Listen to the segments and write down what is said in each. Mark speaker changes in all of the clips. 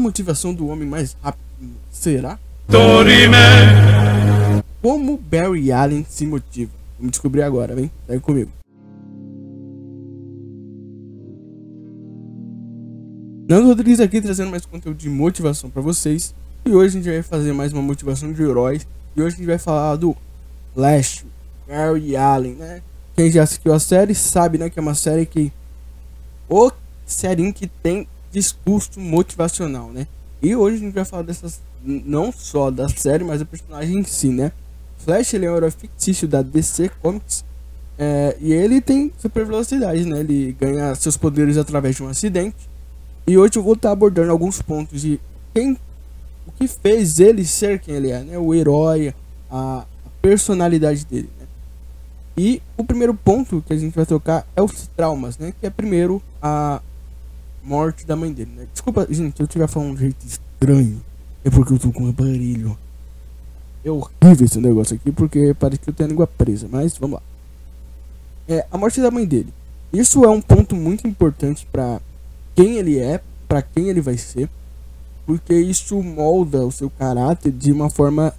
Speaker 1: motivação do homem mais rápido será? Como Barry Allen se motiva? Vamos descobrir agora, vem? Segue comigo. Nando Rodrigues aqui trazendo mais conteúdo de motivação para vocês. E hoje a gente vai fazer mais uma motivação de heróis. E hoje a gente vai falar do Flash, Barry Allen, né? Quem já assistiu a série sabe, né, que é uma série que o série que tem discurso motivacional, né? E hoje a gente vai falar dessas não só da série, mas do personagem em si, né? Flash ele é um herói fictício da DC Comics é, e ele tem super velocidade, né? Ele ganha seus poderes através de um acidente e hoje eu vou estar abordando alguns pontos de quem, o que fez ele ser quem ele é, né? O herói, a, personalidade dele, né? E o primeiro ponto que a gente vai tocar é os traumas, né? Que é primeiro a morte da mãe dele, né? Desculpa, gente, eu estiver falando de um jeito estranho, é porque eu tô com um aparelho. É horrível esse negócio aqui, porque parece que eu tenho a língua presa, mas vamos lá. É, a morte da mãe dele. Isso é um ponto muito importante para quem ele é, para quem ele vai ser, porque isso molda o seu caráter de uma forma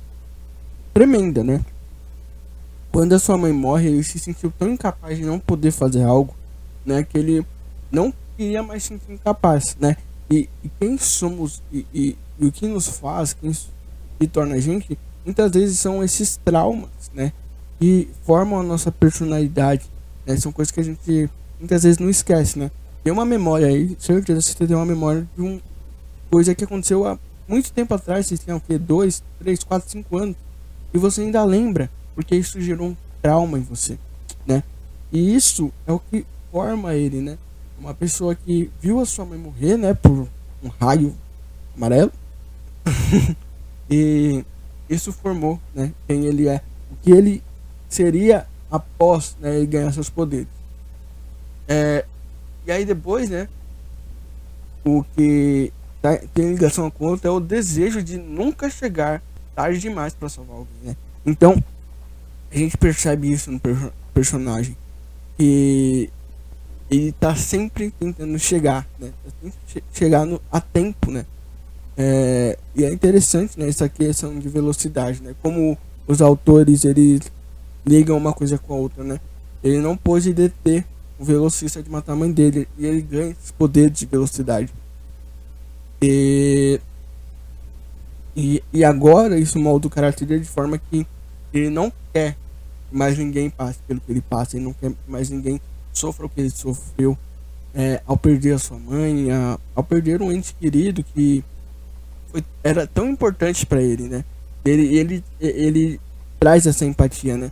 Speaker 1: tremenda, né? Quando a sua mãe morre, ele se sentiu tão incapaz de não poder fazer algo, né, que ele não queria mais se sentir incapaz, né? E, e quem somos e, e, e, o que nos faz, quem se torna a gente, muitas vezes são esses traumas, né? Que formam a nossa personalidade, né? São coisas que a gente muitas vezes não esquece, né? Tem uma memória aí, certeza você tem uma memória de uma coisa que aconteceu há muito tempo atrás, você tinha o quê? Dois, três, quatro, cinco anos. E você ainda lembra, porque isso gerou um trauma em você, né? E isso é o que forma ele, né? Uma pessoa que viu a sua mãe morrer, né? Por um raio amarelo. e isso formou, né? Quem ele é. O que ele seria após né, ele ganhar seus poderes. É, e aí depois, né? O que tá, tem ligação com outro é o desejo de nunca chegar tarde demais para salvar alguém, né? Então, a gente percebe isso no per personagem. Que ele tá sempre tentando chegar, né? Tá che chegar no, a tempo, né? É, e é interessante, né? Essa questão de velocidade, né? Como os autores, eles ligam uma coisa com a outra, né? Ele não pôde deter o velocista de matar a mãe dele. E ele ganha esse poder de velocidade. E, e, e agora isso molda o caráter dele de forma que ele não quer que mais ninguém passe pelo que ele passa. Ele não quer que mais ninguém sofra o que ele sofreu é, ao perder a sua mãe, a, ao perder um ente querido que foi, era tão importante para ele, né? Ele, ele, ele traz essa empatia, né?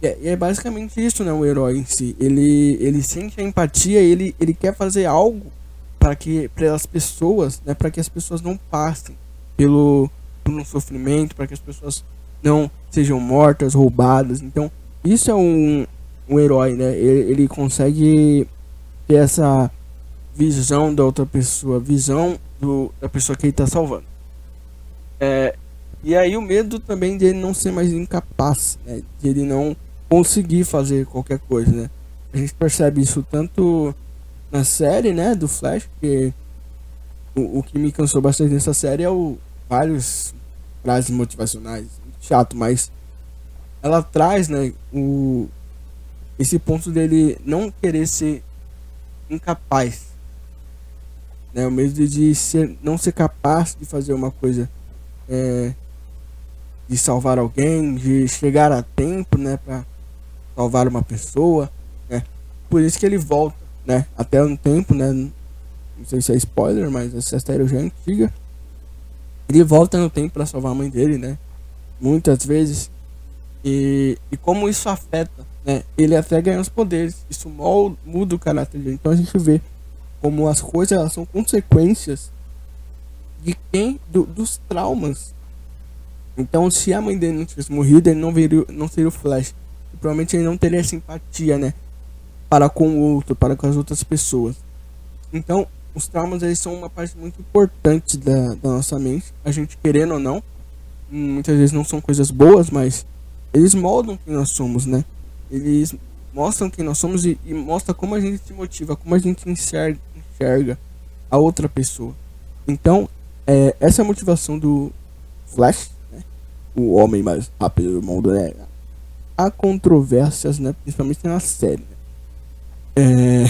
Speaker 1: E é, é, basicamente isso, né? O herói em si. Ele, ele sente a empatia ele, ele quer fazer algo para que para as pessoas, né? Para que as pessoas não passem pelo por um sofrimento, para que as pessoas não sejam mortas, roubadas. Então, isso é um, um herói, né? Ele, ele consegue ter essa visão da outra pessoa, visão do, da pessoa que ele está salvando. É, e aí o medo também dele não ser mais incapaz, né? De ele não conseguir fazer qualquer coisa, né? A gente percebe isso tanto na série, né, do Flash, que o, o que me cansou bastante nessa série é o vários frases motivacionais, chato, mas ela traz, né, o esse ponto dele não querer ser incapaz, né, o medo de ser não ser capaz de fazer uma coisa é, de salvar alguém, de chegar a tempo, né, para salvar uma pessoa, né? Por isso que ele volta, né? Até um tempo, né? Não sei se é spoiler, mas essa série já é antiga. Ele volta no tempo para salvar a mãe dele, né? Muitas vezes. E, e como isso afeta, né? Ele até ganha os poderes. Isso molda, muda o caráter dele. Então a gente vê como as coisas são consequências de quem do, dos traumas. Então, se a mãe dele não tivesse morrido, ele não, viria, não seria o Flash provavelmente ele não teria simpatia, né? Para com o outro, para com as outras pessoas. Então, os traumas eles são uma parte muito importante da, da nossa mente, a gente querendo ou não. Muitas vezes não são coisas boas, mas eles moldam quem nós somos, né? Eles mostram quem nós somos e, e mostra como a gente se motiva, como a gente enxerga, enxerga a outra pessoa. Então, é, essa é a motivação do Flash, né? o homem mais rápido do mundo, né? Há controvérsias, né? Principalmente na série. Né? É...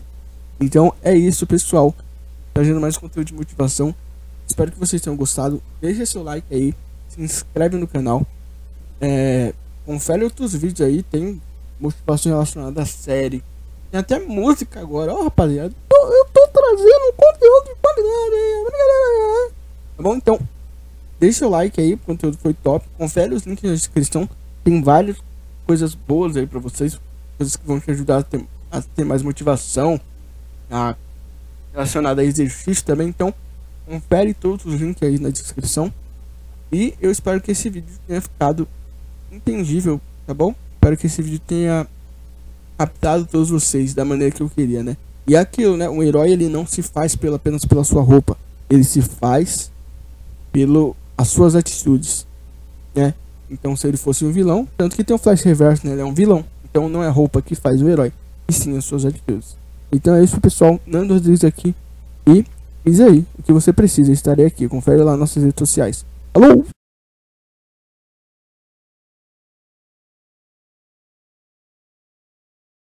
Speaker 1: então é isso, pessoal. Trazendo mais conteúdo de motivação. Espero que vocês tenham gostado. Deixa seu like aí. Se inscreve no canal. É... Confere outros vídeos aí. Tem motivação relacionada à série. Tem até música agora. Ó, oh, rapaziada. Eu tô trazendo conteúdo de qualidade. Tá bom? Então, deixa o like aí. O conteúdo foi top. Confere os links na descrição. Tem várias coisas boas aí pra vocês. Coisas que vão te ajudar a ter, a ter mais motivação. A relacionada a exercício também. Então, confere todos os links aí na descrição. E eu espero que esse vídeo tenha ficado entendível, tá bom? Espero que esse vídeo tenha captado todos vocês da maneira que eu queria, né? E aquilo, né? Um herói ele não se faz pela, apenas pela sua roupa, ele se faz pelo as suas atitudes, né? Então, se ele fosse um vilão, tanto que tem o Flash Reverso, né? Ele é um vilão. Então, não é a roupa que faz o herói, e sim as suas atitudes. Então é isso, pessoal. Nando Rodrigues aqui. E diz aí o que você precisa. Estarei aqui. Confere lá nossas redes sociais. Alô!